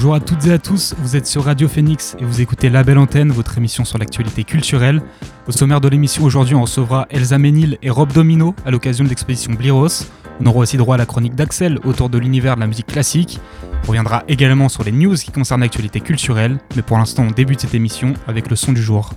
Bonjour à toutes et à tous, vous êtes sur Radio Phoenix et vous écoutez La Belle Antenne, votre émission sur l'actualité culturelle. Au sommaire de l'émission aujourd'hui, on recevra Elsa Ménil et Rob Domino à l'occasion de l'exposition Bliros. On aura aussi droit à la chronique d'Axel autour de l'univers de la musique classique. On reviendra également sur les news qui concernent l'actualité culturelle, mais pour l'instant on débute cette émission avec le son du jour.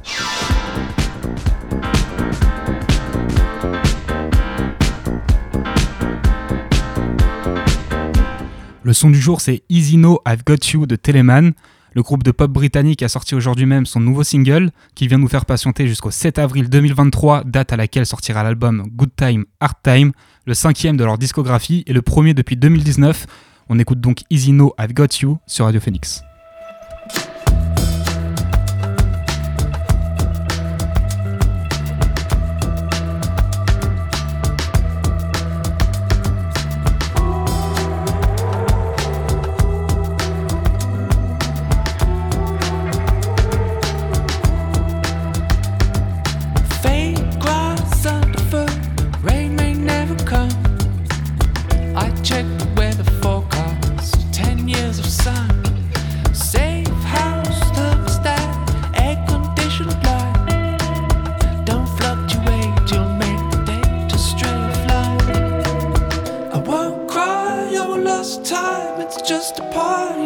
Le son du jour, c'est Easy No I've Got You de Telemann. Le groupe de pop britannique a sorti aujourd'hui même son nouveau single, qui vient nous faire patienter jusqu'au 7 avril 2023, date à laquelle sortira l'album Good Time, Hard Time, le cinquième de leur discographie et le premier depuis 2019. On écoute donc Easy No I've Got You sur Radio Phoenix. just a part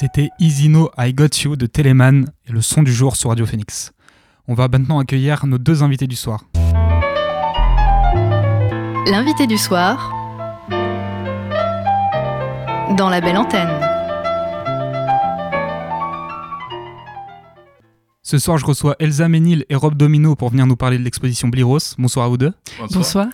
C'était Isino I Got You de Telemann et le son du jour sur Radio Phoenix. On va maintenant accueillir nos deux invités du soir. L'invité du soir dans la belle antenne. Ce soir, je reçois Elsa Ménil et Rob Domino pour venir nous parler de l'exposition Bliros. Bonsoir à vous deux. Bonsoir.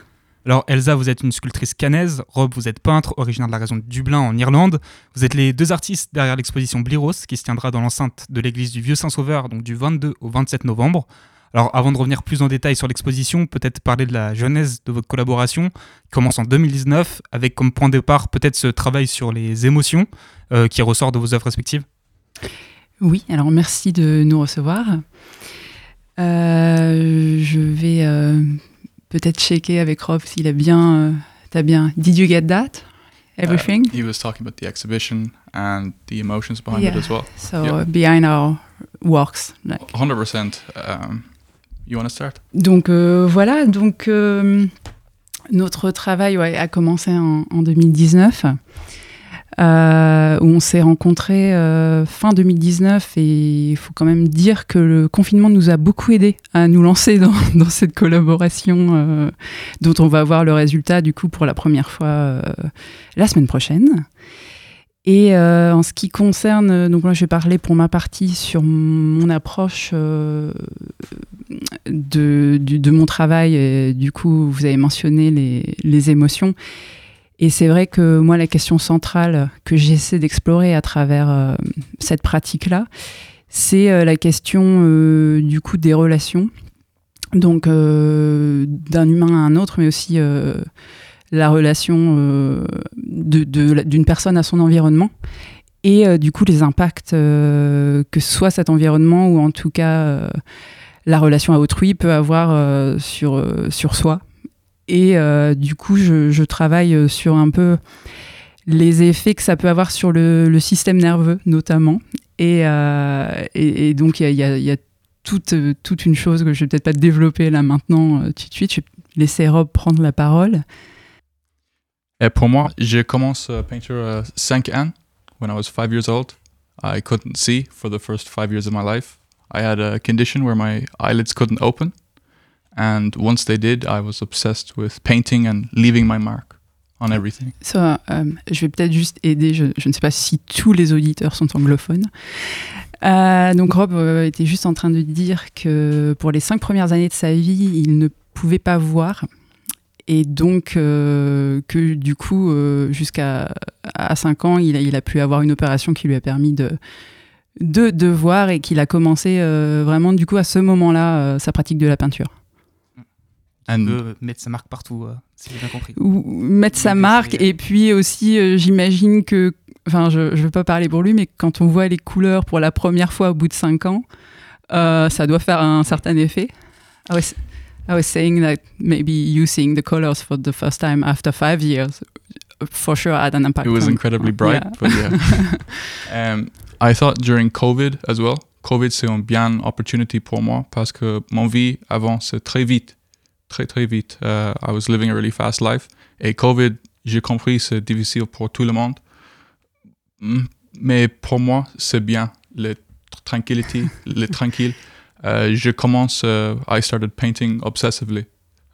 Alors Elsa, vous êtes une sculptrice canaise, Rob, vous êtes peintre, originaire de la région de Dublin en Irlande. Vous êtes les deux artistes derrière l'exposition Bliros qui se tiendra dans l'enceinte de l'église du Vieux Saint-Sauveur, donc du 22 au 27 novembre. Alors avant de revenir plus en détail sur l'exposition, peut-être parler de la genèse de votre collaboration, qui commence en 2019, avec comme point de départ peut-être ce travail sur les émotions euh, qui ressort de vos œuvres respectives. Oui, alors merci de nous recevoir. Euh, je vais euh, peut-être checker avec Rob s'il a bien. Euh, t'as bien. Did you get that? Everything? Uh, he was talking about the exhibition and the emotions behind it as well. So yeah. behind our works. Like. 100%. Um, you want to start? Donc euh, voilà, donc euh, notre travail ouais, a commencé en, en 2019 euh, où on s'est rencontrés euh, fin 2019 et il faut quand même dire que le confinement nous a beaucoup aidé à nous lancer dans, cette collaboration euh, dont on va voir le résultat du coup pour la première fois la semaine prochaine. Et en ce qui concerne, donc moi je vais parler pour ma partie sur mon approche de, mon travail. Du coup, vous avez mentionné les émotions. Et c'est vrai que moi, la question centrale que j'essaie d'explorer à travers euh, cette pratique-là, c'est euh, la question euh, du coup des relations, donc d'un humain à un autre, mais aussi la relation d'une personne à son environnement. Et du coup, les impacts que soit cet environnement ou en tout cas la relation à autrui peut avoir sur, sur soi et euh, du coup, je, je, travaille sur un peu les effets que ça peut avoir sur le, le système nerveux, notamment. Et, euh, et, et donc, il y a, y a toute, toute, une chose que je vais peut-être pas développer là maintenant euh, tout de suite. Je vais laisser Rob prendre la parole. Et pour moi, j'ai commencé à peinture à 5 ans, when I was 5 years old. I couldn't see for the first 5 years of my life. I had a condition where my eyelids couldn't open. And once they did, I was obsessed with painting and leaving my mark on everything. So, um, je vais peut-être juste aider, je, je, ne sais pas si tous les auditeurs sont anglophones. Euh, donc Rob euh, était juste en train de dire que pour les cinq premières années de sa vie, il ne pouvait pas voir. Et donc euh, que du coup, euh, jusqu'à à 5 ans, il a, il a pu avoir une opération qui lui a permis de, de, de voir et qu'il a commencé euh, vraiment du coup à ce moment-là sa pratique de la peinture. And peut mettre sa marque partout, euh, si j'ai bien compris. Ou mettre sa marque, et puis aussi, euh, j'imagine que, enfin, je ne veux pas parler pour lui, mais quand on voit les couleurs pour la première fois au bout de 5 ans, euh, ça doit faire un certain effet. I was, I was saying that maybe using the colors for the first time after five years for sure had an impact. It was on, incredibly bright, yeah. but yeah. um, I thought during COVID as well, COVID c'est un bien opportunity pour moi parce que mon vie avant c'est très vite très très vite. Uh, I was living a really fast life. Et Covid, j'ai compris, c'est difficile pour tout le monde. Mais pour moi, c'est bien. Le tranquillity, le tranquille. Uh, je commence, uh, I started painting obsessively.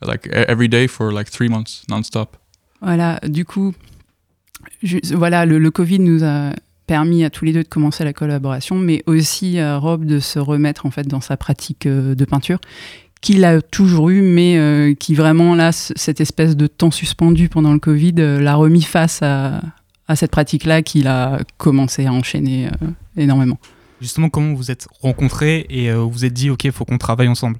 Like every day for like three months, non-stop. Voilà, du coup, voilà, le, Covid nous a permis à tous les deux de commencer la collaboration, mais aussi à Rob de se remettre en fait dans sa pratique euh, de peinture, qu'il a toujours eu, mais euh, qui vraiment, là, cette espèce de temps suspendu pendant le Covid, euh, l'a remis face à, à cette pratique-là qu'il a commencé à enchaîner euh, énormément. Justement, comment vous êêtes rencontrés et vous vous êtes dit, OK, il faut qu'on travaille ensemble?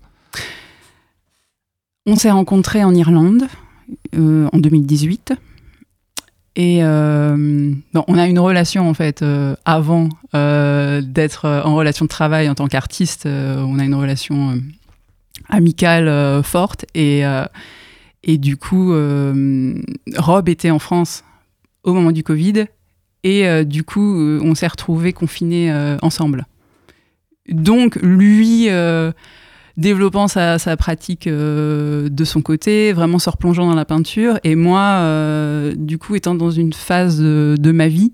On s'est rencontrés en Irlande en 2018. Et euh, non, on a une relation en fait euh, avant euh, d'être en relation de travail en tant qu'artiste. on a une relation amicale forte et, et du coup, Rob était en France au moment du Covid et du coup, on s'est retrouvés confinés ensemble. Donc lui développant sa, pratique euh, de son côté, vraiment se replongeant dans la peinture. Et moi, euh, du coup, étant dans une phase de, ma vie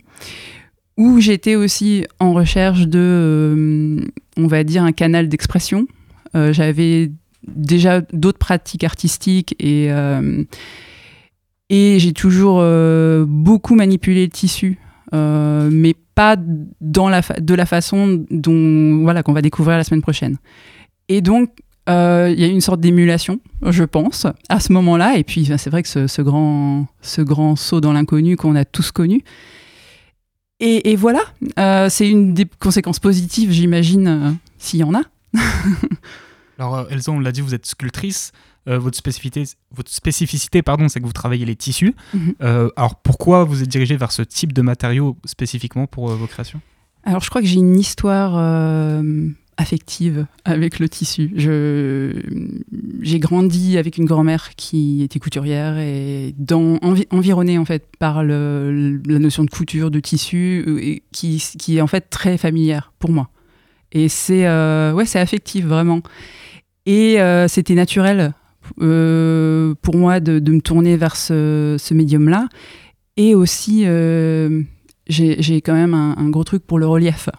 où j'étais aussi en recherche de, euh, on va dire, un canal d'expression. Euh, J'avais déjà d'autres pratiques artistiques et, euh, et j'ai toujours euh, beaucoup manipulé le tissu, mais pas dans la de la façon dont voilà qu'on va découvrir la semaine prochaine. Et donc il y a une sorte d'émulation, je pense, à ce moment-là. Et puis ben, c'est vrai que ce, ce grand ce grand saut dans l'inconnu qu'on a tous connu. Et, voilà, c'est une des conséquences positives, j'imagine, s'il y en a. Alors, euh, Elsa, on l'a dit, vous êtes sculptrice. Euh, votre spécificité, votre spécificité pardon, c'est que vous travaillez les tissus. Mhm. Euh, alors, pourquoi vous êtes dirigé vers ce type de matériaux spécifiquement pour euh, vos créations? Alors, je crois que j'ai une histoire affective avec le tissu. J'ai grandi avec une grand-mère qui était couturière et dans, envi- environnée en fait par le, la notion de couture, de tissu, et qui, qui est en fait très familière pour moi. Et c'est euh, ouais, c'est affectif vraiment. Et euh, c'était naturel euh, pour moi de, me tourner vers ce, médium-là. Et aussi, j'ai quand même un, gros truc pour le relief,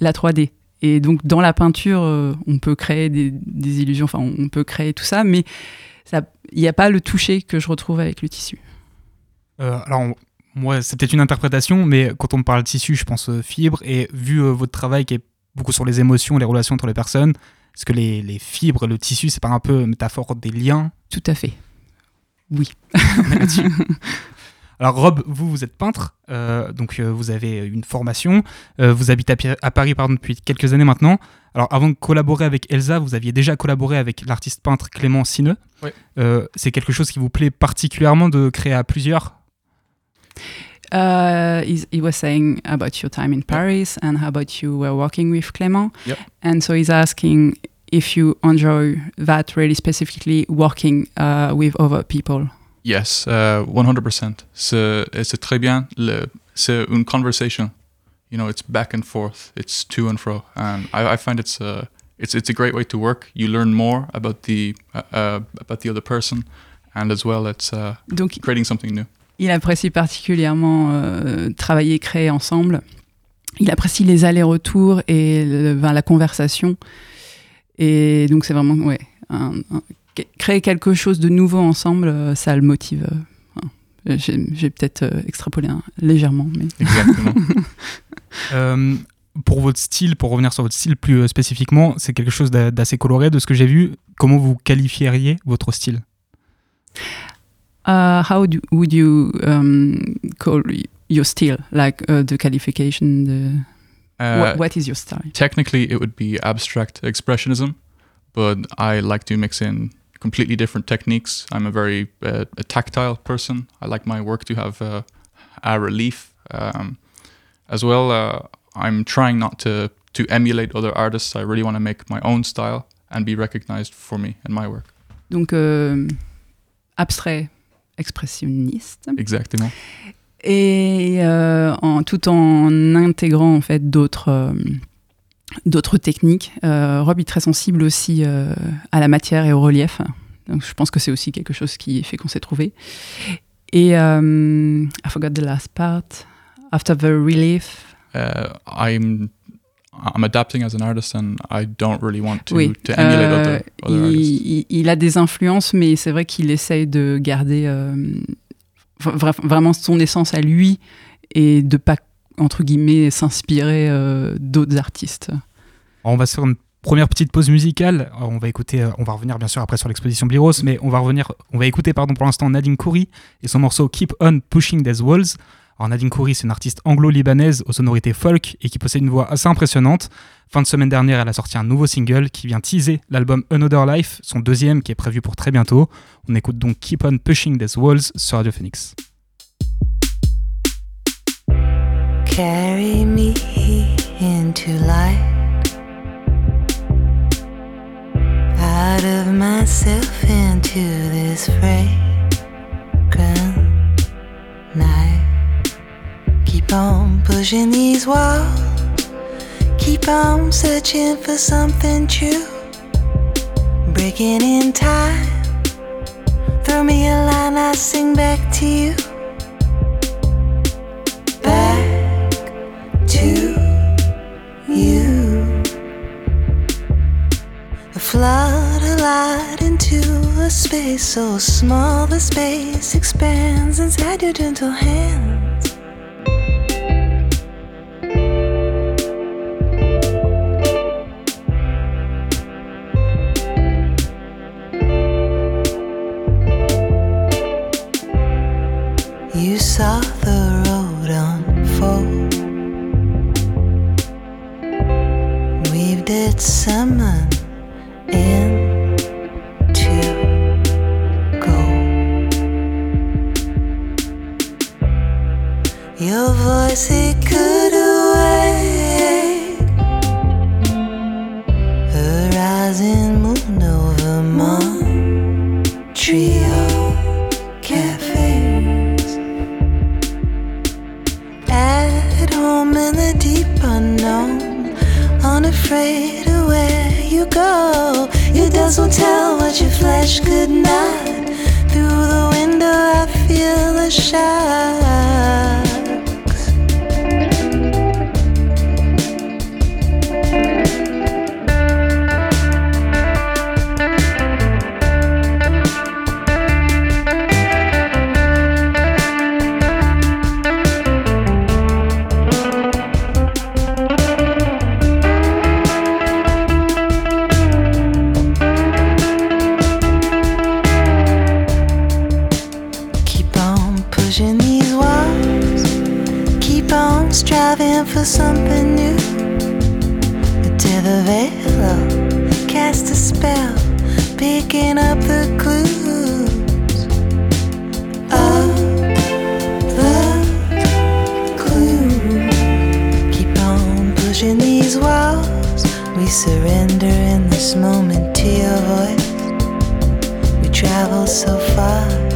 la 3D. Et donc, dans la peinture, on peut créer des, illusions, enfin, on peut créer tout ça, mais il n'y a pas le toucher que je retrouve avec le tissu. Alors, moi, peut-être une interprétation, mais quand on me parle de tissu, je pense fibre. Et vu votre travail qui est beaucoup sur les émotions, les relations entre les personnes, est-ce que les, les fibres, le tissu, c'est pas un peu métaphore des liens? Tout à fait. Oui. Alors Rob, vous, vous êtes peintre, euh, donc euh, vous avez une formation, euh, vous habitez à, à Paris pardon, depuis quelques années maintenant. Alors avant de collaborer avec Elsa, vous aviez déjà collaboré avec l'artiste peintre Clément Sineux. Oui. Euh, c'est quelque chose qui vous plaît particulièrement de créer à plusieurs? Uh, he was saying about your time in Paris and how about you were working with Clément. Yep. And so he's asking if you enjoy that really specifically working uh, with other people. Yes, uh, 100%. C'est, c'est très bien. Le, c'est une conversation. You know, it's back and forth. It's to and fro. And I, I find it's a, it's, it's a great way to work. You learn more about the, uh, uh, about the other person. And as well, it's uh, creating something new. Il apprécie particulièrement euh, travailler, créer ensemble. Il apprécie les allers-retours et la conversation. Et donc, c'est vraiment, créer quelque chose de nouveau ensemble, euh, ça le motive. euh. J'ai peut-être euh, extrapolé légèrement, Exactement. Pour votre style, pour revenir sur votre style plus spécifiquement, c'est quelque chose d'a- d'assez coloré de ce que j'ai vu. Comment vous qualifieriez votre style? Uh, how do, would you um, call your style? Like uh, the qualification, the Uh, what, what is your style? technically, it would be abstract expressionism, but I like to mix in completely different techniques. I'm a very uh, a tactile person. I like my work to have uh, a relief. Um, as well, uh, I'm trying not to to emulate other artists. I really want to make my own style and be recognized for me and my work. Donc euh, abstrait, expressionniste, Exactement. et euh, en, tout en intégrant en fait d'autres euh, d'autres techniques. Euh, Rob est très sensible aussi à la matière et au relief. Donc je pense que c'est aussi quelque chose qui fait qu'on s'est trouvé. Et I forgot the last part. After the relief, Uh, I'm I'm adapting as an artist, and I don't really want to oui, to emulate euh, other, other il, artists. il- il a des influences, mais c'est vrai qu'il essaye de garder euh, vra- vraiment son essence à lui et de pas entre guillemets s'inspirer euh, d'autres artistes. On va se faire une première petite pause musicale. On va écouter, euh, on va revenir bien sûr après sur l'exposition Bliros, mais on va revenir, on va écouter pardon pour l'instant Nadine Khoury et son morceau Keep On Pushing These Walls. Nadine Khoury, c'est une artiste anglo-libanaise aux sonorités folk et qui possède une voix assez impressionnante. Fin de semaine dernière, elle a sorti un nouveau single qui vient teaser l'album Another Life, son deuxième qui est prévu pour très bientôt. On écoute donc Keep On Pushing These Walls sur Radio Phoenix. Carry me into light. Keep on pushing these walls. Keep on searching for something true. Breaking in time. Throw me a line, I sing back to you. Back to you. A flood of light into a space so small, the space expands inside your gentle hand. Pushing these walls. Keep on striving for something new. Until the veil cast a spell, picking up the clues of the clue. Keep on pushing these walls. We surrender in this moment to your voice. We travel so far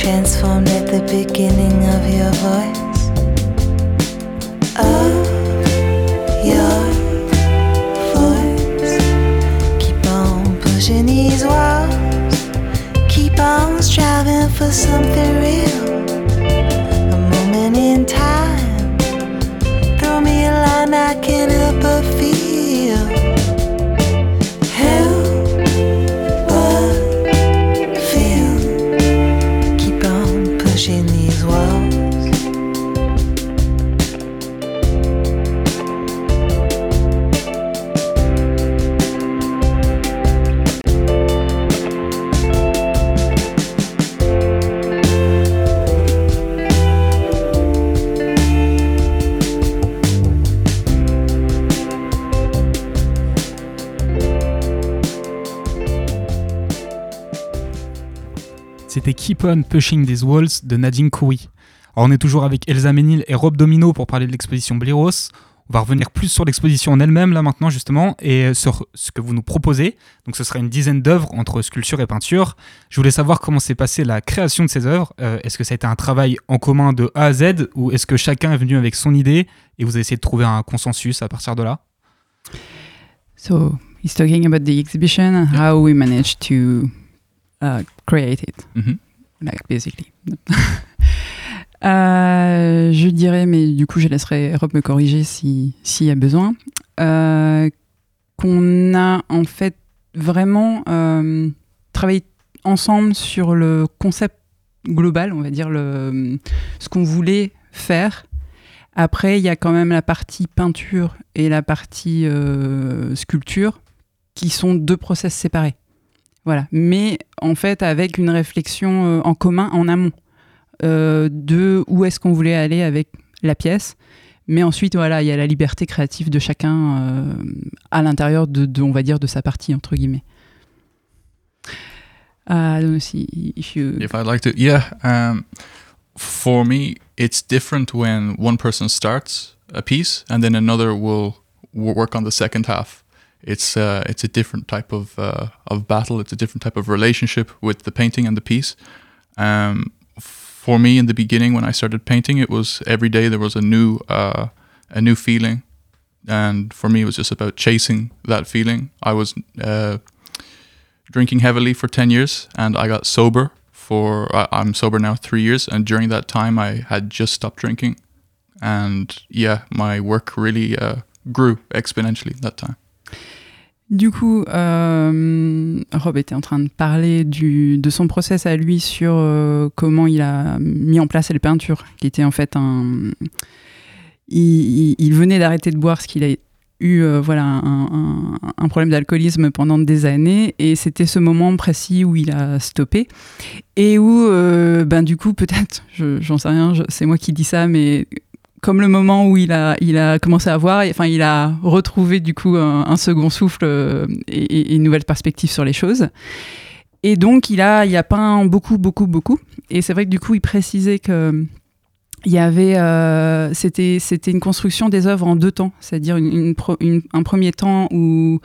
transformed at the beginning of your voice. Of your voice. Keep on pushing these walls. Keep on striving for something real. A moment in time. Throw me a line I can't help but feel. Keep On Pushing These Walls de Nadine. Alors on est toujours avec Elsa Ménil et Rob Domino pour parler de l'exposition Bliros. On va revenir plus sur l'exposition en elle-même là maintenant justement et sur ce que vous nous proposez. Donc ce sera une dizaine d'œuvres entre sculpture et peinture. Je voulais savoir comment s'est passée la création de ces œuvres. Euh, est-ce que ça a été un travail en commun de A à Z ou est-ce que chacun est venu avec son idée et vous avez essayé de trouver un consensus à partir de là? So he's talking about the exhibition, how we managed to uh, create it, Mhm. Euh, je dirais, mais du coup, je laisserai Rob me corriger si- s'il y a besoin, euh, qu'on a en fait vraiment euh, travaillé ensemble sur le concept global, on va dire le, ce qu'on voulait faire. Après, il y a quand même la partie peinture et la partie sculpture qui sont deux process séparés. Voilà. Mais en fait, avec une réflexion euh, en commun en amont euh, de où est-ce qu'on voulait aller avec la pièce. Mais ensuite, voilà, il y a la liberté créative de chacun euh, à l'intérieur de, de, on va dire, de sa partie, entre guillemets. Uh, I don't know si- if you... If I'd like to, yeah. Um, for me, it's different when one person starts a piece and then another will work on the second half. It's uh, it's a different type of uh, of battle. It's a different type of relationship with the painting and the piece. Um, for me, in the beginning, when I started painting, it was every day there was a new uh, a new feeling, and for me, it was just about chasing that feeling. I was uh, drinking heavily for 10 years and I got sober for I'm sober now 3 years and during that time I had just stopped drinking and yeah my work really uh, grew exponentially that time Du coup, euh, Rob était en train de parler de son process à lui sur euh, comment il a mis en place les peintures, qui était en fait un. Il, venait d'arrêter de boire, ce qu'il a eu euh, voilà, un, problème d'alcoolisme pendant des années, et c'était ce moment précis où il a stoppé, et où, ben, du coup, peut-être, je- j'en sais rien, c'est moi qui dis ça, mais comme le moment où il a, il a commencé à voir, enfin, il a retrouvé du coup un, second souffle euh, et, une nouvelle perspective sur les choses. Et donc, il a, il a peint beaucoup, beaucoup, beaucoup. Et c'est vrai que du coup, il précisait que il y avait, euh, c'était, c'était une construction des œuvres en deux temps, c'est-à-dire une- un premier temps où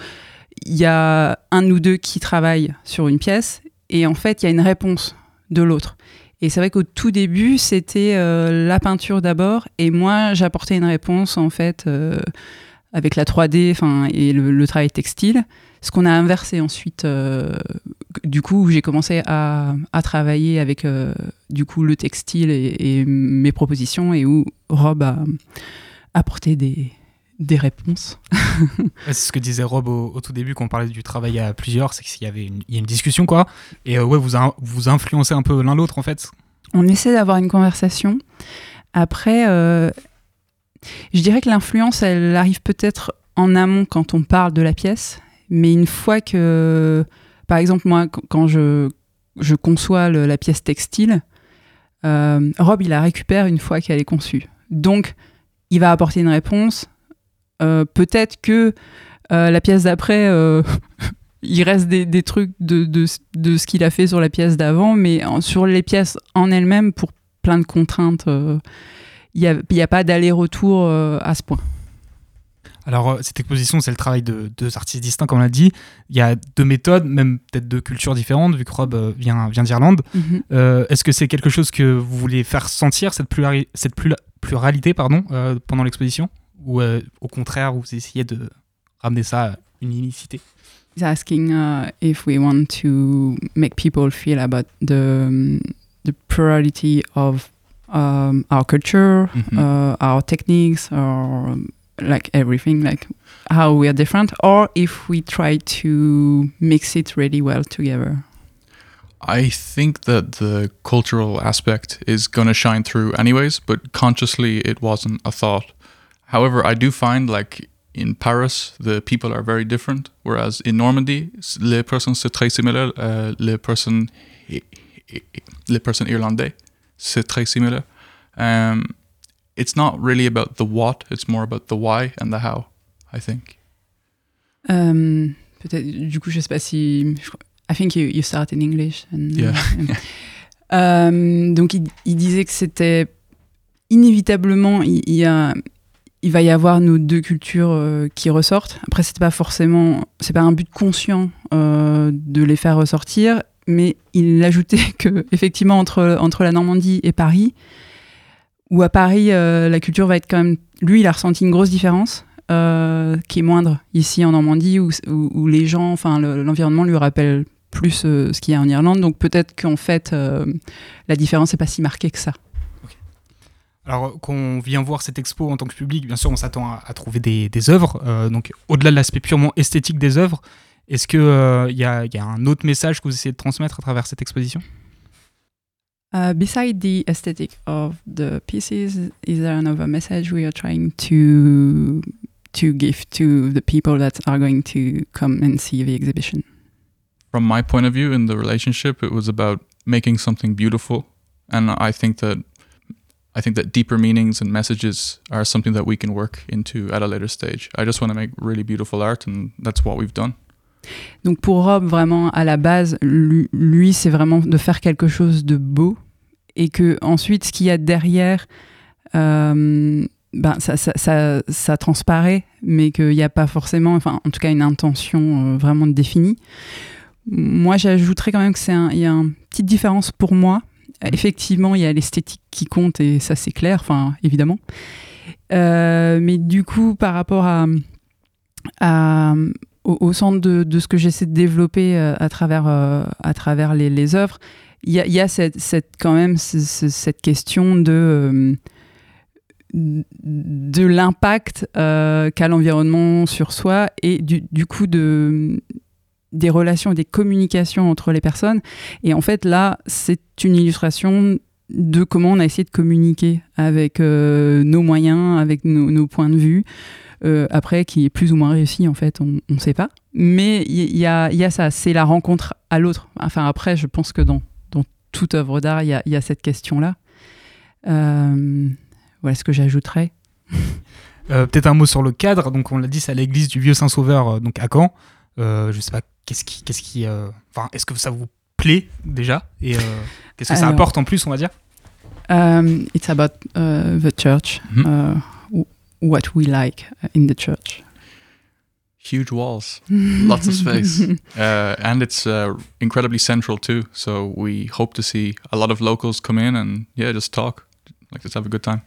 il y a un ou deux qui travaillent sur une pièce, et en fait, il y a une réponse de l'autre. Et c'est vrai qu'au tout début, c'était euh, la peinture d'abord, et moi, j'apportais une réponse en fait euh, avec la 3D, enfin et le, travail textile. Ce qu'on a inversé ensuite, euh, du coup, j'ai commencé à, travailler avec du coup le textile et mes propositions, et où Rob a apporté des, des réponses. C'est ce que disait Rob au, au tout début quand on parlait du travail à plusieurs, c'est qu'il y avait une, il y a une discussion quoi. Et euh, ouais, vous vous influencez un peu l'un l'autre en fait. On essaie d'avoir une conversation. Après, euh, je dirais que l'influence, elle arrive peut-être en amont quand on parle de la pièce, mais une fois que, par exemple, moi, qu- quand je, je conçois le- la pièce textile, euh, Rob, il la récupère une fois qu'elle est conçue. Donc, il va apporter une réponse. Euh, peut-être que euh, la pièce d'après, euh, il reste des, des trucs de, de, de ce qu'il a fait sur la pièce d'avant, mais en- sur les pièces en elles-mêmes, pour plein de contraintes, il n'y a, a pas d'aller-retour à ce point. Alors cette exposition, c'est le travail de deux artistes distincts comme on l'a dit. Il y a deux méthodes, même peut-être deux cultures différentes vu que Rob euh, vient, vient d'Irlande. Euh, Est-ce que c'est quelque chose que vous voulez faire sentir cette, plurali- cette plura- pluralité pardon euh, pendant l'exposition? Ou euh, au contraire vous essayez de ramener ça à une unicité He's asking uh, if we want to make people feel about the, um, the plurality of um, our culture, Mhm. uh, our techniques, or um, like everything, like how we are different, or if we try to mix it really well together. I think that the cultural aspect is going to shine through anyways, but consciously it wasn't a thought. However, I do find like in Paris, the people are very different, whereas in Normandy, les personnes c'est très similaire. Uh, les personnes, les personnes irlandais, c'est très similaire. Um, it's not really about the what, it's more about the why and the how, I think. Euh, Peut-être, du coup, je sais pas si. je I think you, you start in English. and- Yeah. Euh, donc, il, il disait que c'était inévitablement, il, il y a, il va y avoir nos deux cultures euh, qui ressortent. Après, c'est pas forcément, c'est pas un but conscient euh, de les faire ressortir, mais il ajoutait que effectivement entre entre la Normandie et Paris, où à Paris euh, la culture va être quand même, lui, il a ressenti une grosse différence qui est moindre ici en Normandie où, où, les gens, enfin le- l'environnement lui rappelle plus ce qu'il y a en Irlande. Donc peut-être qu'en fait la différence n'est pas si marquée que ça. Alors, quand on vient voir cette expo en tant que public, bien sûr, on s'attend à, à trouver des, des œuvres. euh, donc, au-delà de l'aspect purement esthétique des œuvres, est-ce qu'il y, a, y a un autre message que vous essayez de transmettre à travers cette exposition? Uh, beside the aesthetic of the pieces, is there another message we are trying to to give to the people that are going to come and see the exhibition? from my point of view in the relationship it was about making something beautiful and i think that i think that deeper meanings and messages are something that we can work into at a later stage i just want to make really beautiful art and that's what we've done Donc pour Rob, vraiment à la base, lui, c'est vraiment de faire quelque chose de beau et que ensuite ce qu'il y a derrière, euh, ben ça, ça, ça, ça transparaît, mais qu'il n'y a pas forcément, enfin en tout cas une intention euh, vraiment définie. Moi, j'ajouterais quand même que c'est il y a une petite différence pour moi. Effectivement, il y a l'esthétique qui compte et ça c'est clair, enfin évidemment. Euh, mais du coup, par rapport au, centre de, ce que j'essaie de développer euh, à travers, euh, les, œuvres, il y a, quand même ce- ce- cette question de, l'impact qu'a l'environnement sur soi et du coup de des relations, des communications entre les personnes. Et en fait, là, c'est une illustration de comment on a essayé de communiquer avec euh, nos moyens, avec nos, points de vue. Euh, après, qui est plus ou moins réussi, en fait, on ne sait pas. Mais il y, a, ça, c'est la rencontre à l'autre. Enfin, après, je pense que dans, dans toute œuvre d'art, il y a, cette question-là. Euh, voilà ce que j'ajouterais. Peut-être un mot sur le cadre. Donc, on l'a dit, c'est à l'église du Vieux Saint-Sauveur, donc à Caen. Euh, je sais pas, qu'est-ce qui. Qu'est-ce qui enfin, est-ce que ça vous plaît déjà Et qu'est-ce que ça Alors- apporte en plus, on va dire? Um, it's about uh, the church, Mhm. uh, what we like in the church. Huge walls, lots of space, uh, and it's uh, incredibly central too. So we hope to see a lot of locals come in and yeah, just talk, like just have a good time.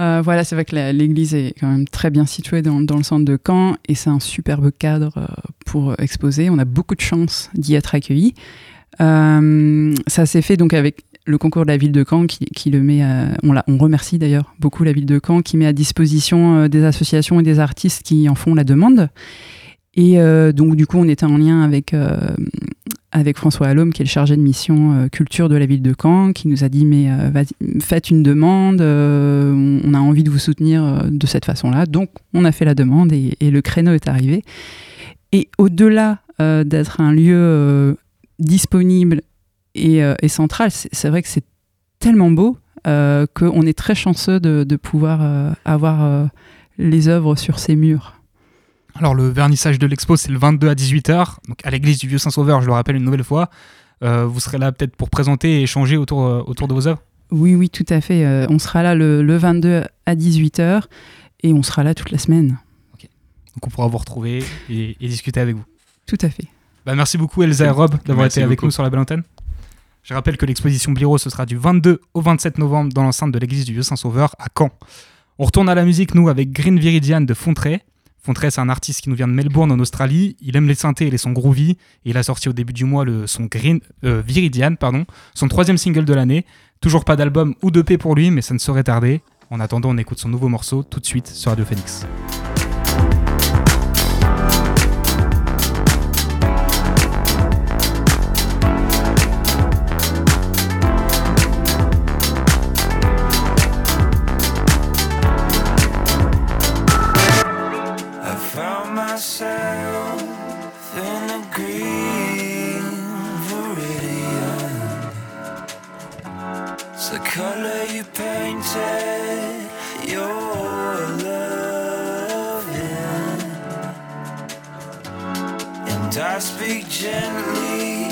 Euh, voilà, c'est vrai que la- l'église est quand même très bien située dans, dans le centre de Caen et c'est un superbe cadre euh, pour exposer. On a beaucoup de chance d'y être accueillis. Euh, ça s'est fait donc avec le concours de la ville de Caen qui, le met à- on, la- on remercie d'ailleurs beaucoup la ville de Caen qui met à disposition euh, des associations et des artistes qui en font la demande. Et euh, donc du coup on était en lien avec, avec François Allôme qui est le chargé de mission culture de la ville de Caen qui nous a dit mais faites une demande, on, a envie de vous soutenir de cette façon-là. Donc on a fait la demande et le créneau est arrivé. Et au-delà euh, d'être un lieu euh, disponible et, euh, et central, c'est vrai que c'est tellement beau qu'on est très chanceux de, de pouvoir avoir les œuvres sur ces murs. Alors, le vernissage de l'expo, c'est le 22 à 18h, donc à l'église du Vieux Saint-Sauveur, je le rappelle une nouvelle fois. Euh, vous serez là peut-être pour présenter et échanger autour, euh, autour de vos œuvres Oui, oui, tout à fait. Euh, on sera là le, le 22 à 18h et on sera là toute la semaine. Donc, on pourra vous retrouver et, et discuter avec vous. Tout à fait. Bah, merci beaucoup Elsa et Rob d'avoir été avec beaucoup. nous sur la belle antenne. Je rappelle que l'exposition Bliro ce sera du 22 au 27 novembre dans l'enceinte de l'église du Vieux Saint-Sauveur à Caen. On retourne à la musique nous avec Green Viridian de Fontrey. Fontrey c'est un artiste qui nous vient de Melbourne en Australie. Il aime les synthés et les sons groovy et il a sorti au début du mois le son Green euh, Viridian pardon, son troisième single de l'année. Toujours pas d'album ou d'EP pour lui mais ça ne saurait tarder. En attendant on écoute son nouveau morceau tout de suite sur Radio Phoenix. It's the color you painted your love in. And I speak gently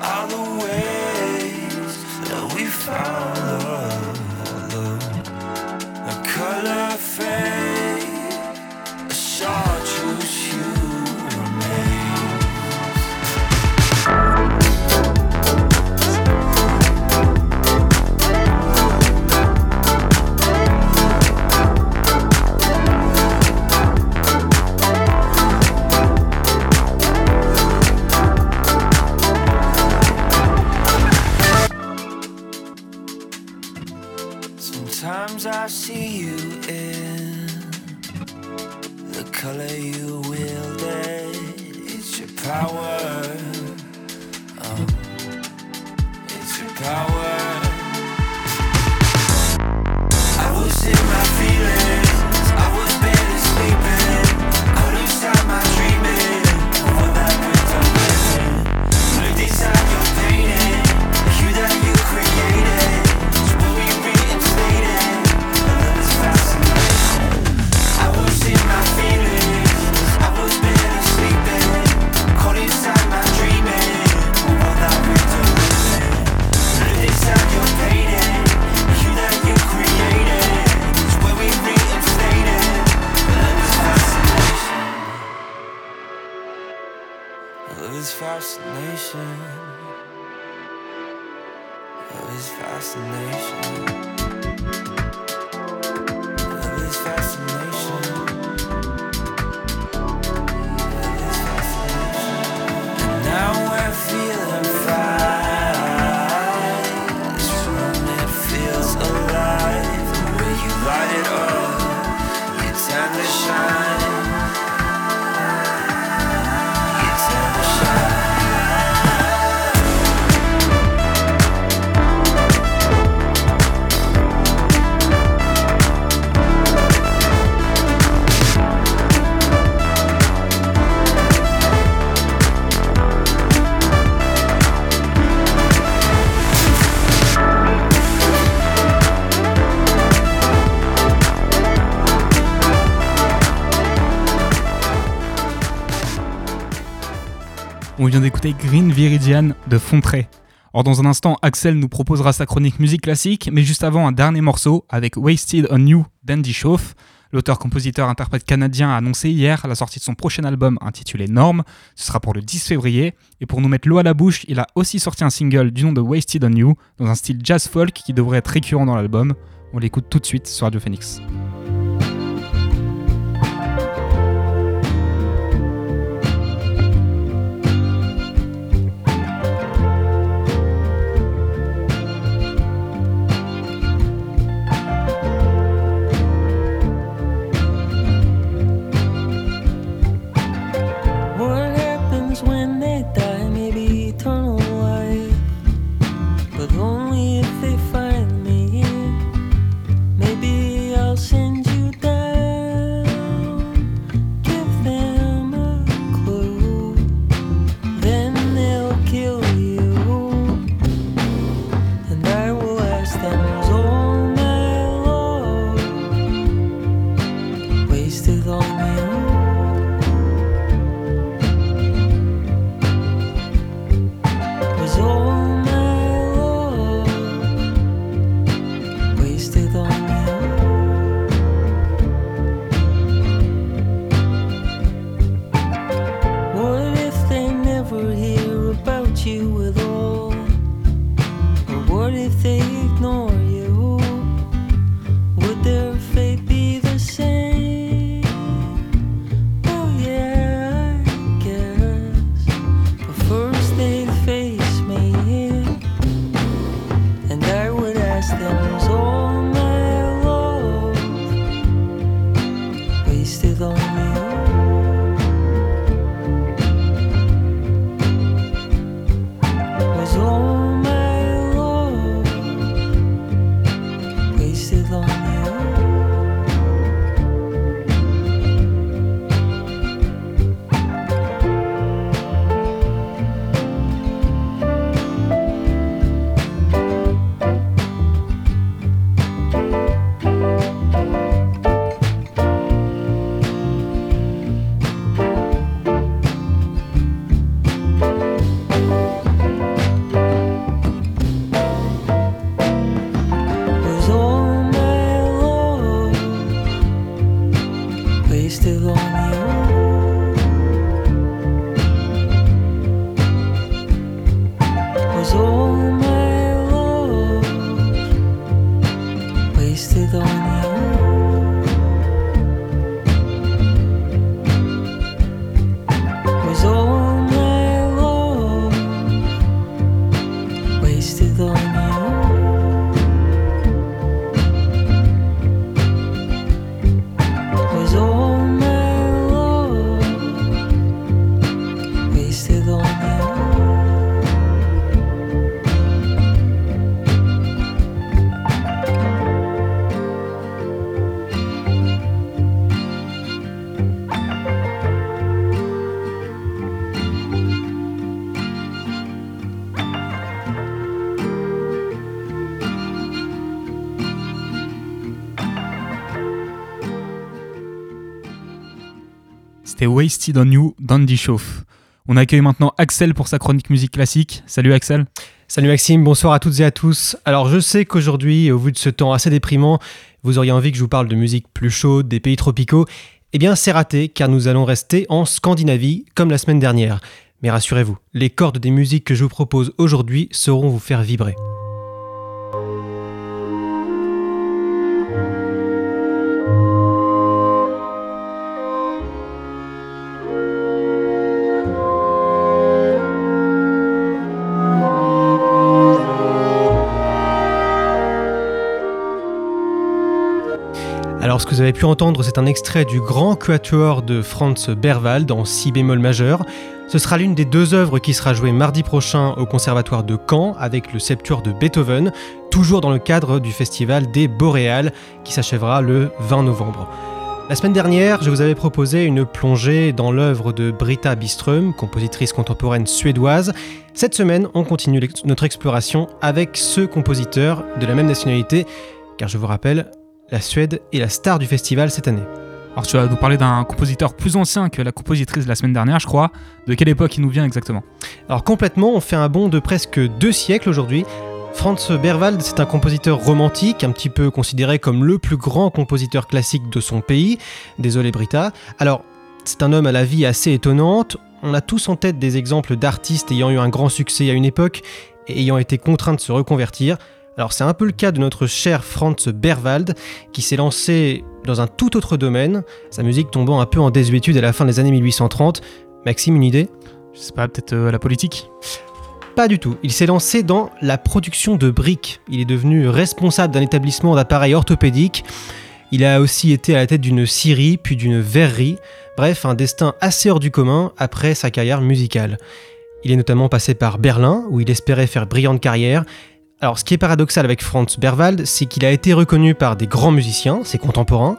all the ways that we found love. A color fade Green Viridian de Fontré. Or dans un instant, Axel nous proposera sa chronique musique classique, mais juste avant un dernier morceau avec Wasted on You d'Andy Schauf. L'auteur-compositeur-interprète canadien a annoncé hier la sortie de son prochain album intitulé Norm. Ce sera pour le 10 février. Et pour nous mettre l'eau à la bouche, il a aussi sorti un single du nom de Wasted on You, dans un style jazz folk qui devrait être récurrent dans l'album. On l'écoute tout de suite sur Radio Phoenix. Wasted on You d'Andy Schauf. On accueille maintenant Axel pour sa chronique musique classique. Salut Axel. Salut Maxime, bonsoir à toutes et à tous. Alors je sais qu'aujourd'hui, au vu de ce temps assez déprimant, vous auriez envie que je vous parle de musique plus chaude, des pays tropicaux. Eh bien c'est raté car nous allons rester en Scandinavie comme la semaine dernière. Mais rassurez-vous, les cordes des musiques que je vous propose aujourd'hui sauront vous faire vibrer. Avez pu entendre, c'est un extrait du grand quatuor de Franz Berwald en si bémol majeur. Ce sera l'une des deux œuvres qui sera jouée mardi prochain au Conservatoire de Caen avec le Septuor de Beethoven, toujours dans le cadre du festival des Boréales qui s'achèvera le 20 novembre. La semaine dernière, je vous avais proposé une plongée dans l'œuvre de Britta Biström, compositrice contemporaine suédoise. Cette semaine, on continue notre exploration avec ce compositeur de la même nationalité, car je vous rappelle, la Suède est la star du festival cette année. Alors tu vas nous parler d'un compositeur plus ancien que la compositrice de la semaine dernière, je crois. De quelle époque il nous vient exactement? Alors complètement, on fait un bond de presque deux siècles aujourd'hui. Franz Berwald, c'est un compositeur romantique, un petit peu considéré comme le plus grand compositeur classique de son pays. Désolé Brita. Alors, c'est un homme à la vie assez étonnante. On a tous en tête des exemples d'artistes ayant eu un grand succès à une époque et ayant été contraints de se reconvertir. Alors c'est un peu le cas de notre cher Franz Berwald, qui s'est lancé dans un tout autre domaine, sa musique tombant un peu en désuétude à la fin des années 1830. Maxime, une idée? Je sais pas, peut-être euh, la politique? Pas du tout. Il s'est lancé dans la production de briques. Il est devenu responsable d'un établissement d'appareils orthopédiques. Il a aussi été à la tête d'une scierie, puis d'une verrerie. Bref, un destin assez hors du commun après sa carrière musicale. Il est notamment passé par Berlin, où il espérait faire brillante carrière, alors, ce qui est paradoxal avec Franz Berwald, c'est qu'il a été reconnu par des grands musiciens, ses contemporains,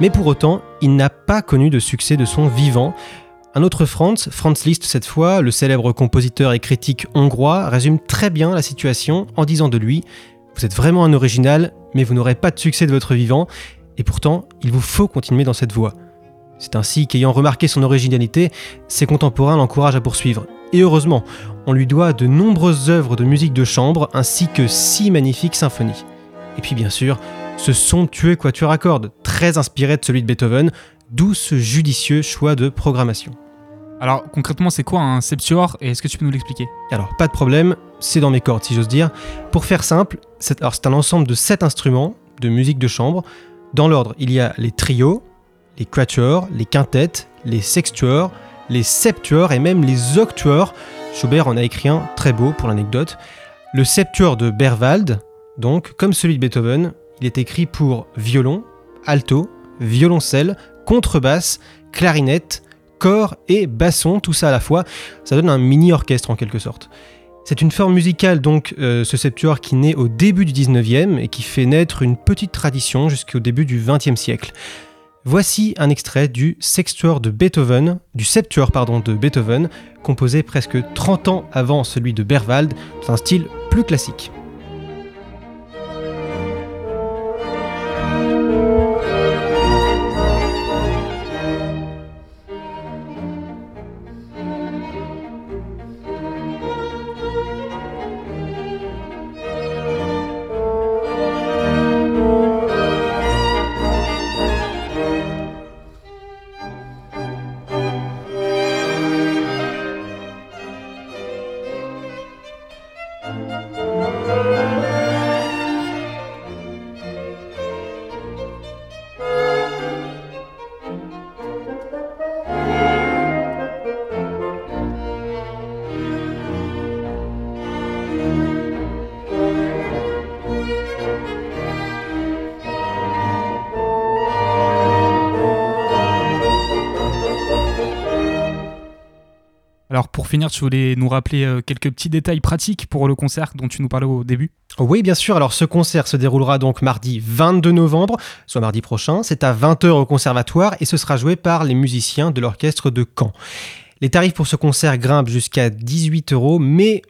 mais pour autant, il n'a pas connu de succès de son vivant. Un autre Franz, Franz Liszt cette fois, le célèbre compositeur et critique hongrois, résume très bien la situation en disant de lui Vous êtes vraiment un original, mais vous n'aurez pas de succès de votre vivant, et pourtant, il vous faut continuer dans cette voie. C'est ainsi qu'ayant remarqué son originalité, ses contemporains l'encouragent à poursuivre. Et heureusement, on lui doit de nombreuses œuvres de musique de chambre ainsi que six magnifiques symphonies. Et puis bien sûr, ce somptueux quatuor à cordes, très inspiré de celui de Beethoven, d'où ce judicieux choix de programmation. Alors concrètement, c'est quoi un septuor et est-ce que tu peux nous l'expliquer? Alors pas de problème, c'est dans mes cordes si j'ose dire. Pour faire simple, c'est un ensemble de sept instruments de musique de chambre. Dans l'ordre, il y a les trios, les quatuors, les quintettes, les sextuors, les septuors et même les octuors. Schubert en a écrit un très beau pour l'anecdote. Le septuor de Berwald, donc, comme celui de Beethoven, il est écrit pour violon, alto, violoncelle, contrebasse, clarinette, corps et basson, tout ça à la fois. Ça donne un mini-orchestre en quelque sorte. C'est une forme musicale donc euh, ce septuor qui naît au début du 19e et qui fait naître une petite tradition jusqu'au début du 20e siècle. Voici un extrait du sextuor de Beethoven, du septuor de Beethoven, composé presque 30 ans avant celui de Berwald, dans un style plus classique. Tu voulais nous rappeler euh, quelques petits détails pratiques pour le concert dont tu nous parlais au début? Oui, bien sûr. Alors ce concert se déroulera donc mardi 22 novembre, soit mardi prochain. C'est à 20h au conservatoire et ce sera joué par les musiciens de l'orchestre de Caen. Les tarifs pour ce concert grimpent jusqu'à 18 euros, mais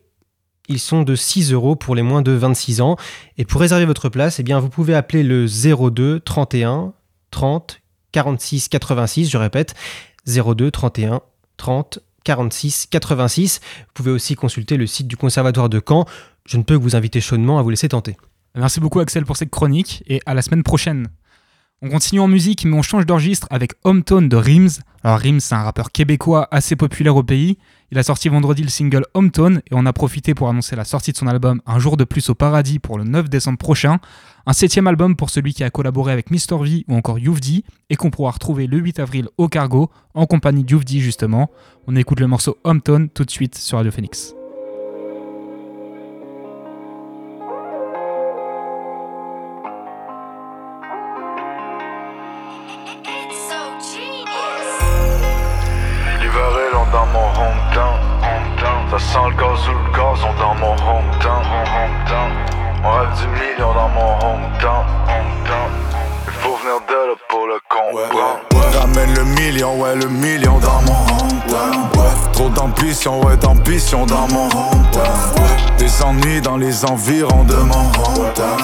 ils sont de 6 euros pour les moins de 26 ans. Et pour réserver votre place, eh bien, vous pouvez appeler le 02 31 30 46 86, je répète, 02 31 30 46 86. Vous pouvez aussi consulter le site du Conservatoire de Caen. Je ne peux que vous inviter chaudement à vous laisser tenter. Merci beaucoup Axel pour cette chronique et à la semaine prochaine. On continue en musique mais on change d'enregistre avec Hometown de Rims. Alors Rims c'est un rappeur québécois assez populaire au pays. Il a sorti vendredi le single Hometown et on a profité pour annoncer la sortie de son album Un jour de plus au paradis pour le 9 décembre prochain. Un septième album pour celui qui a collaboré avec Mr V ou encore Youvdi et qu'on pourra retrouver le 8 avril au Cargo en compagnie de Youvdi justement. On écoute le morceau Hometown tout de suite sur Radio Phoenix. Ça sent le gaz ou le gazon dans mon hometown. On rêve du million dans mon hometown. Il faut venir de là pour le comprendre. Ramène le million, ouais, le million dans mon hometown. Trop d'ambition, ouais, d'ambition dans mon hometown. Des ennuis dans les environs de mon hometown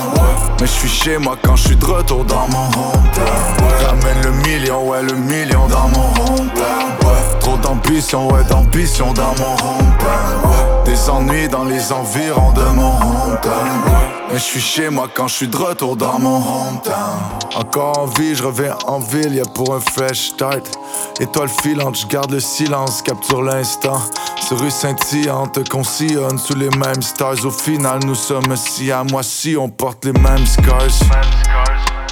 Mais je suis chez moi quand je suis de retour dans mon hometown Ramène le million, ouais le million dans mon hometown Trop d'ambition, ouais d'ambition dans mon hometown Des ennuis dans les environs de mon hometown mais je suis chez moi quand je suis de retour dans mon hometown. Encore en vie, je reviens en ville, y'a pour un fresh start. Étoile filante, je garde le silence, capture l'instant. Sur rue scintillante qu'on sillonne sous les mêmes stars. Au final, nous sommes si à moi si on porte les mêmes scars.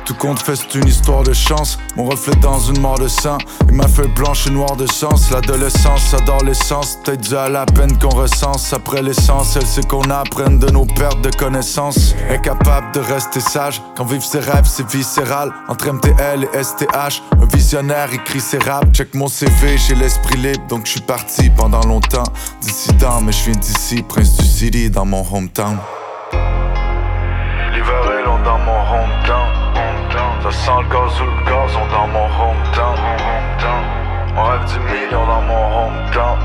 Tout compte fait, c'est une histoire de chance. Mon reflet dans une mort de sang. Et ma feuille blanche et noire de sens. L'adolescence adore l'essence. Peut-être dû à la peine qu'on recense. Après l'essentiel, c'est qu'on apprenne de nos pertes de connaissances. Incapable de rester sage. Quand vivre ses rêves, c'est viscéral. Entre MTL et STH. Un visionnaire écrit ses raps. Check mon CV, j'ai l'esprit libre. Donc je suis parti pendant longtemps. Dissident, mais je viens d'ici. Prince du City dans mon hometown. L'hiver est dans mon hometown. Ça sent le gaz ou le gazon dans mon hometown. On rêve du million dans mon hometown.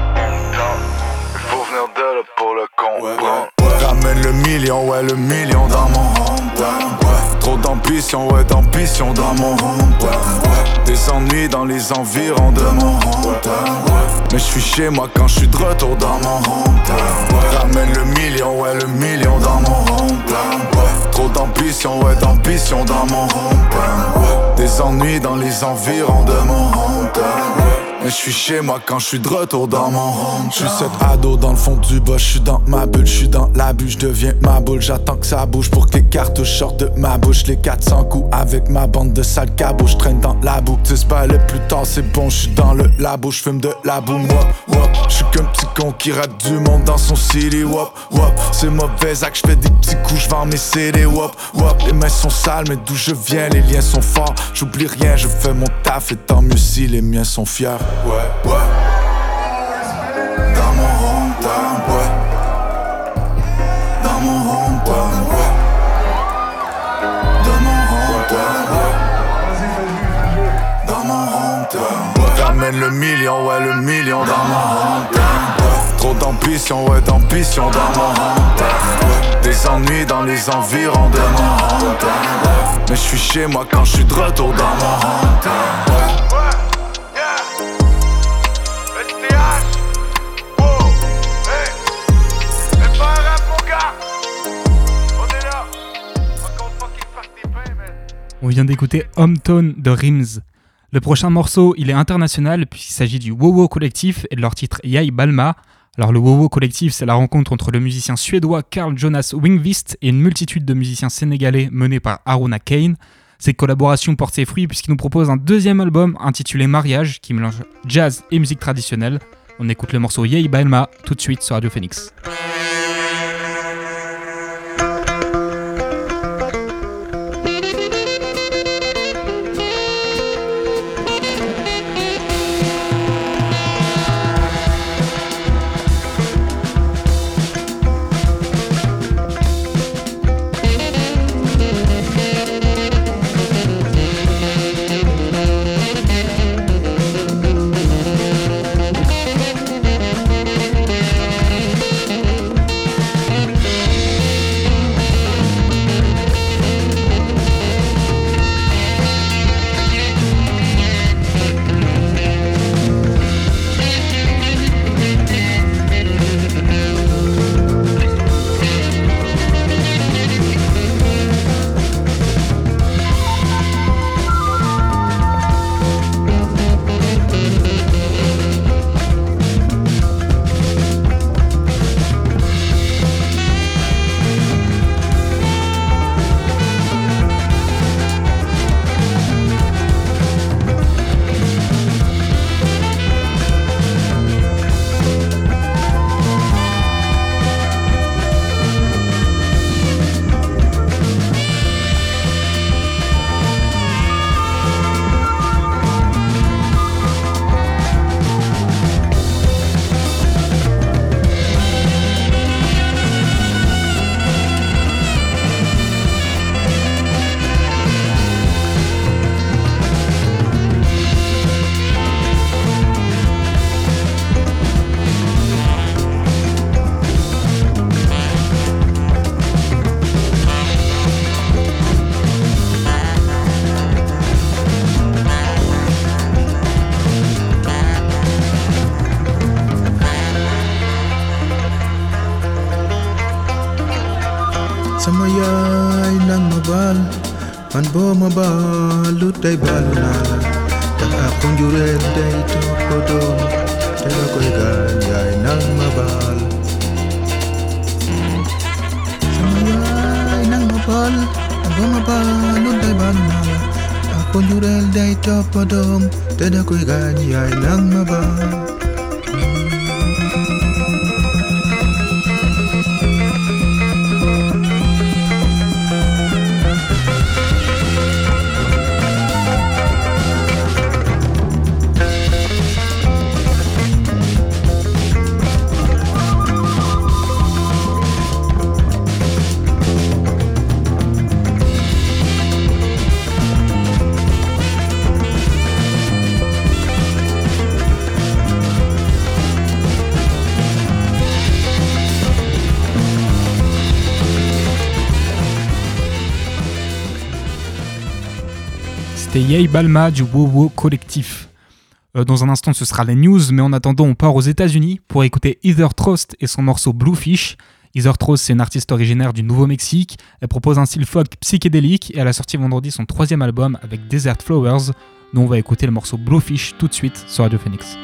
Il faut venir de là pour le comprendre. Ramène le million, ouais, le million dans mon hometown. Trop d'ambition, ouais, d'ambition dans mon hometown. Des ennuis dans les environs de mon hometown. Mais je suis chez moi quand je suis de retour dans mon hometown. Ramène le million, ouais, le million dans mon hometown. Trop d'ambition, ouais, d'ambition dans mon hometown. Des ennuis dans les environs de mon hometown. Mais je suis chez moi quand je suis de retour dans mon home. Je suis cet ado dans le fond du bas, je suis dans ma bulle, je suis dans la bulle, je deviens ma boule. J'attends que ça bouge pour que les cartouches sortent de ma bouche. Les 400 coups avec ma bande de sales cabots, je traîne dans la boue. 10 balles plus tard, c'est bon, je suis dans le labo, je fume de la boue. Moi, wop, je suis qu'un petit con qui rate du monde dans son city. Wop, wop, c'est mauvais acte, je fais des petits coups, je vends mes CD. Wop, wop, les mains sont sales, mais d'où je viens, les liens sont forts. J'oublie rien, je fais mon taf et tant mieux si les miens sont fiers. Ouais, ouais. Dans mon hometown, ouais. Dans mon hometown, ouais. Dans mon hometown, ouais. Dans mon hometown. Ramène le million, ouais, le million dans mon hometown. Trop d'ambition, ouais, d'ambition dans mon hometown. Des ennuis dans les environs de mon hometown. Mais je suis chez moi quand je suis de retour dans mon hometown, On vient d'écouter Hometown de Rims. Le prochain morceau, il est international puisqu'il s'agit du Wowo Collectif et de leur titre Yai Balma. Alors le Wowo Collectif, c'est la rencontre entre le musicien suédois Carl Jonas Wingvist et une multitude de musiciens sénégalais menés par Aruna Kane. Ces collaborations portent ses fruits puisqu'ils nous proposent un deuxième album intitulé Mariage qui mélange jazz et musique traditionnelle. On écoute le morceau Yei Balma tout de suite sur Radio Phoenix. C'était Yay Balma du Wowo Collectif. Euh, dans un instant, ce sera les news, mais en attendant, on part aux États-Unis pour écouter Heather Trost et son morceau Bluefish. Heather Trost, c'est une artiste originaire du Nouveau-Mexique. Elle propose un style folk psychédélique et elle a sorti vendredi son troisième album avec Desert Flowers, dont on va écouter le morceau Bluefish tout de suite sur Radio Phoenix.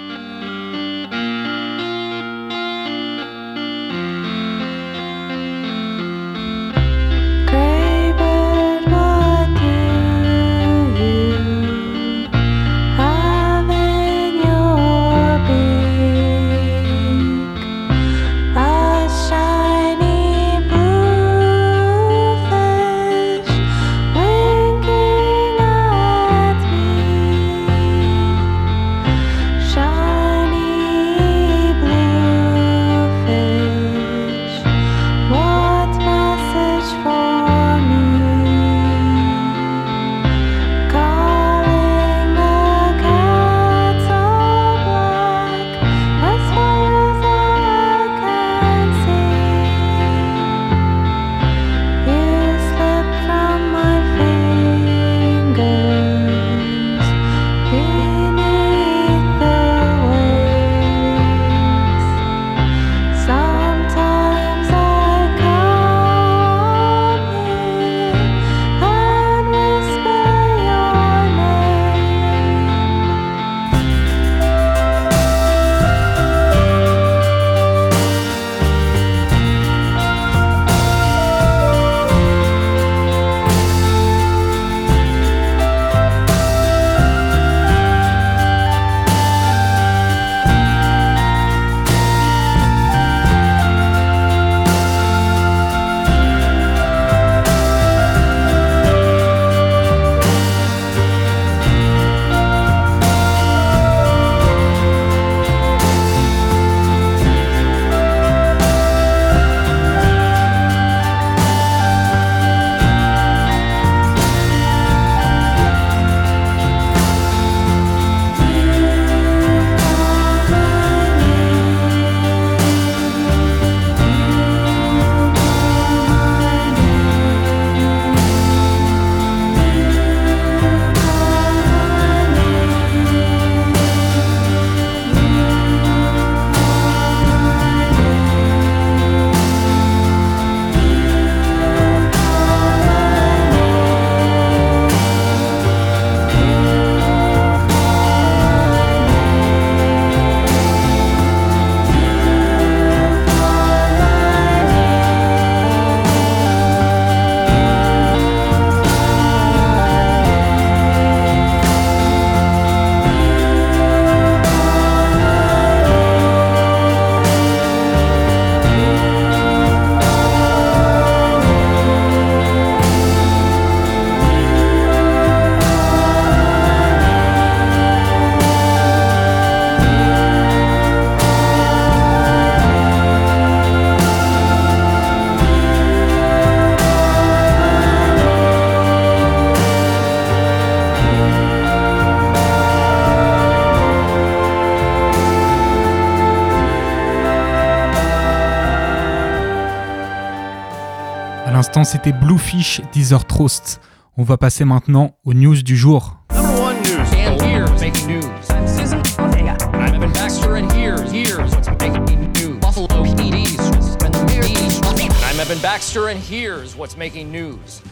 L'instant, c'était Bluefish Deezer Trost. On va passer maintenant aux news du jour.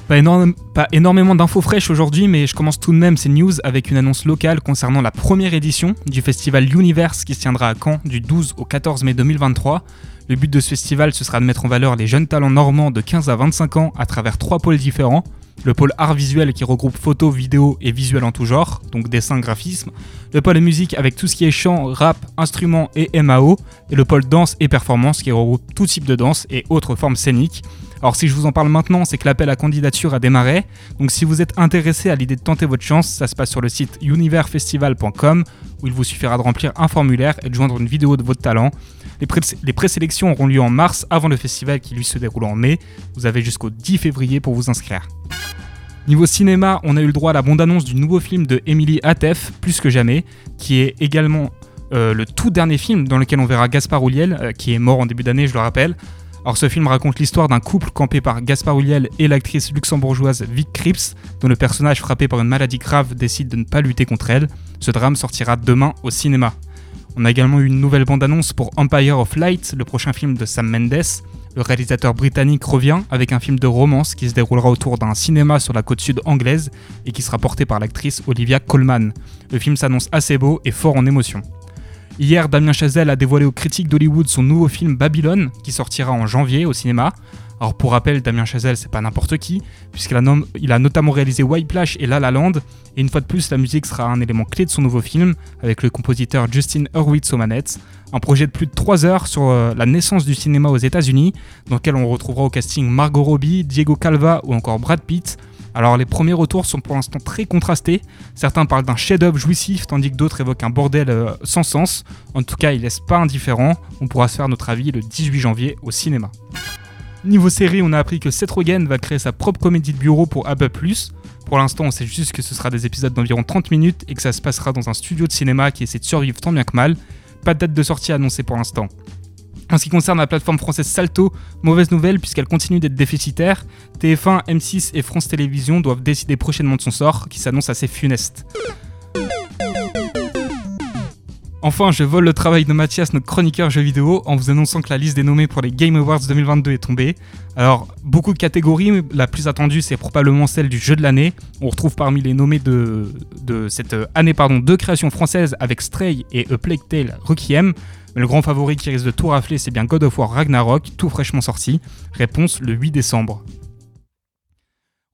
Pas, énorme- pas énormément d'infos fraîches aujourd'hui, mais je commence tout de même ces news avec une annonce locale concernant la première édition du festival Universe qui se tiendra à Caen du 12 au 14 mai 2023. Le but de ce festival, ce sera de mettre en valeur les jeunes talents normands de 15 à 25 ans à travers trois pôles différents. Le pôle art visuel qui regroupe photo, vidéo et visuel en tout genre, donc dessin, graphisme. Le pôle musique avec tout ce qui est chant, rap, instruments et MAO. Et le pôle danse et performance qui regroupe tout type de danse et autres formes scéniques. Alors si je vous en parle maintenant, c'est que l'appel à candidature a démarré. Donc si vous êtes intéressé à l'idée de tenter votre chance, ça se passe sur le site universfestival.com où il vous suffira de remplir un formulaire et de joindre une vidéo de votre talent. Les, pré- les présélections auront lieu en mars avant le festival qui lui se déroule en mai. Vous avez jusqu'au 10 février pour vous inscrire. Niveau cinéma, on a eu le droit à la bande-annonce du nouveau film de Emily Atef, Plus que jamais, qui est également euh, le tout dernier film dans lequel on verra Gaspard Ulliel, euh, qui est mort en début d'année, je le rappelle. Alors ce film raconte l'histoire d'un couple campé par Gaspard Ulliel et l'actrice luxembourgeoise Vic Krieps, dont le personnage frappé par une maladie grave décide de ne pas lutter contre elle. Ce drame sortira demain au cinéma. On a également eu une nouvelle bande-annonce pour Empire of Light, le prochain film de Sam Mendes. Le réalisateur britannique revient avec un film de romance qui se déroulera autour d'un cinéma sur la côte sud anglaise et qui sera porté par l'actrice Olivia Colman. Le film s'annonce assez beau et fort en émotion. Hier, Damien Chazelle a dévoilé aux critiques d'Hollywood son nouveau film Babylone, qui sortira en janvier au cinéma. Alors pour rappel, Damien Chazelle, c'est pas n'importe qui, puisqu'il a, notamment réalisé Whiplash et La La Land, et une fois de plus, la musique sera un élément clé de son nouveau film, avec le compositeur Justin Hurwitz aux manettes. Un projet de plus de 3 heures sur euh, la naissance du cinéma aux États-Unis, dans lequel on retrouvera au casting Margot Robbie, Diego Calva ou encore Brad Pitt. Alors les premiers retours sont pour l'instant très contrastés. Certains parlent d'un chef-d'œuvre jouissif, tandis que d'autres évoquent un bordel euh, sans sens. En tout cas, il laisse pas indifférent. On pourra se faire notre avis le 18 janvier au cinéma. Niveau série, on a appris que Seth Rogen va créer sa propre comédie de bureau pour Apple+. Pour l'instant, on sait juste que ce sera des épisodes d'environ 30 minutes et que ça se passera dans un studio de cinéma qui essaie de survivre tant bien que mal. Pas de date de sortie annoncée pour l'instant. En ce qui concerne la plateforme française Salto, mauvaise nouvelle puisqu'elle continue d'être déficitaire. TF1, M6 et France Télévisions doivent décider prochainement de son sort, qui s'annonce assez funeste. Enfin, je vole le travail de Mathias, notre chroniqueur jeux vidéo, en vous annonçant que la liste des nommés pour les Game Awards 2022 est tombée. Alors, beaucoup de catégories, la plus attendue, c'est probablement celle du jeu de l'année. On retrouve parmi les nommés de, de cette année pardon, deux créations françaises avec Stray et A Plague Tale Requiem. Mais le grand favori qui risque de tout rafler, c'est bien God of War Ragnarok, tout fraîchement sorti. Réponse le 8 décembre.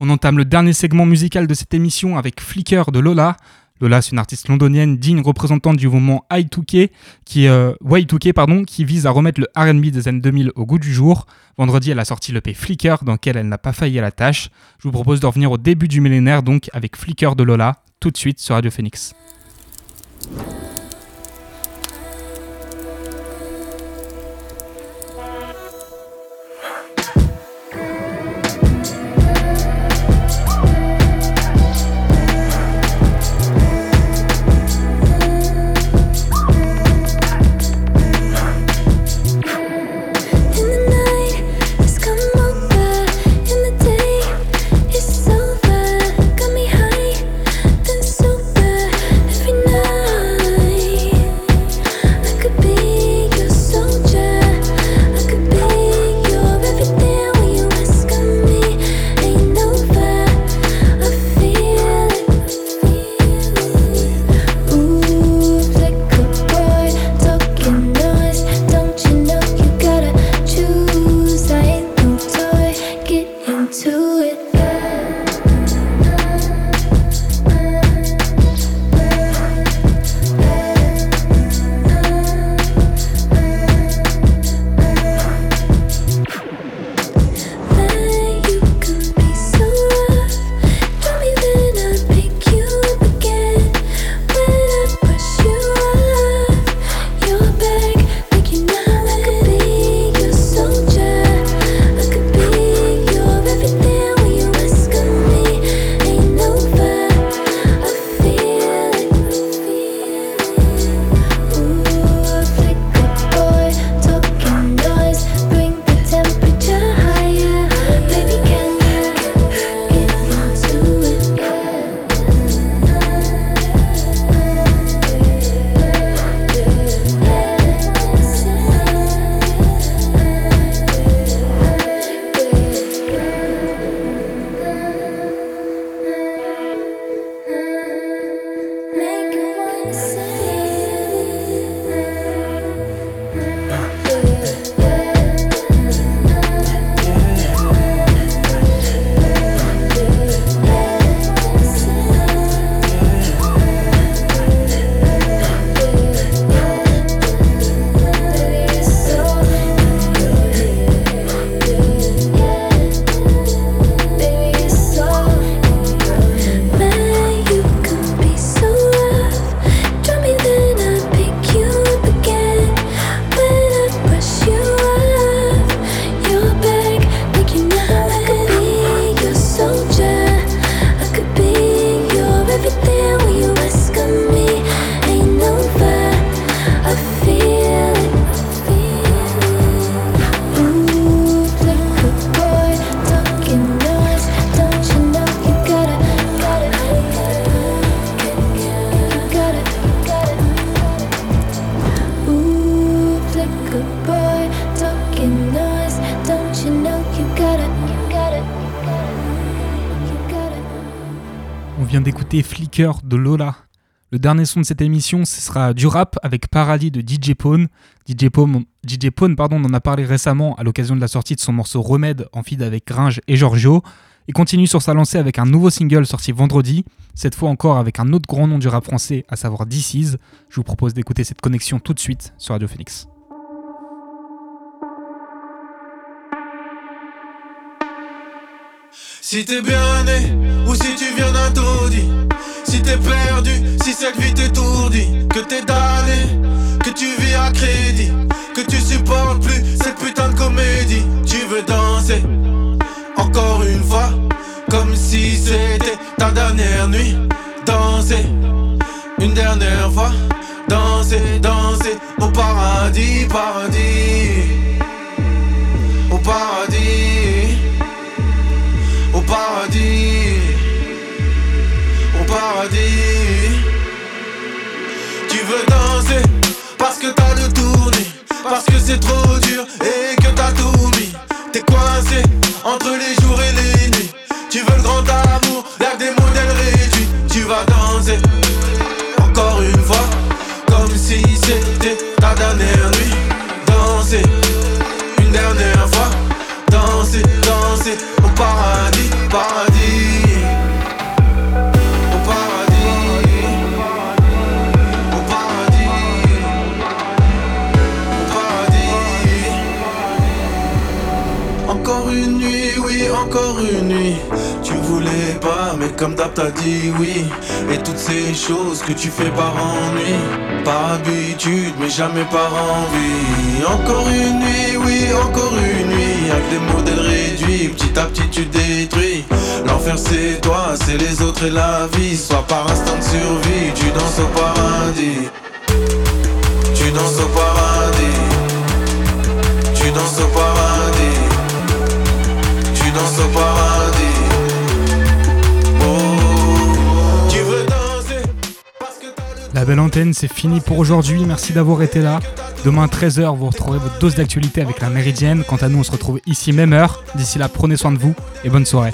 On entame le dernier segment musical de cette émission avec Flicker de Lola. Lola, c'est une artiste londonienne digne représentante du mouvement I2K, qui, euh, Y2K pardon, qui vise à remettre le RB des années 2000 au goût du jour. Vendredi, elle a sorti l'EP Flicker, dans lequel elle n'a pas failli à la tâche. Je vous propose de revenir au début du millénaire, donc avec Flicker de Lola, tout de suite sur Radio Phoenix. Le dernier son de cette émission, ce sera du rap avec Paradis de DJ Pone. DJ Pone, DJ Pone pardon, on en a parlé récemment à l'occasion de la sortie de son morceau Remède en feed avec Gringe et Giorgio. Il continue sur sa lancée avec un nouveau single sorti vendredi, cette fois encore avec un autre grand nom du rap français, à savoir DC's. Je vous propose d'écouter cette connexion tout de suite sur Radio Phoenix. Si t'es bien né ou si tu viens d'un Si t'es perdu, si cette vie t'étourdit Que t'es damné, que tu vis à crédit Que tu supportes plus cette putain de comédie. Tu veux danser, encore une fois Comme si c'était ta dernière nuit. Danser, une dernière fois Danser, danser au paradis, paradis Au paradis Tu veux danser parce que t'as le tourné Parce que c'est trop dur et que t'as tout mis. T'es coincé entre les jours et les nuits. Tu veux le grand amour, que des modèles réduits Tu vas danser encore une fois Comme si c'était ta dernière comme d'hab t'as dit oui. Et toutes ces choses que tu fais par ennui. Par habitude, mais jamais par envie. Encore une nuit, oui, encore une nuit. Avec des modèles réduits, petit à petit tu détruis. L'enfer c'est toi, c'est les autres et la vie. Soit par instinct de survie, tu danses au paradis. Tu danses au paradis. Tu danses au paradis. Tu danses au paradis La belle antenne, c'est fini pour aujourd'hui. Merci d'avoir été là. Demain 13h, vous retrouverez votre dose d'actualité avec la Méridienne. Quant à nous, on se retrouve ici même heure. D'ici là, prenez soin de vous et bonne soirée.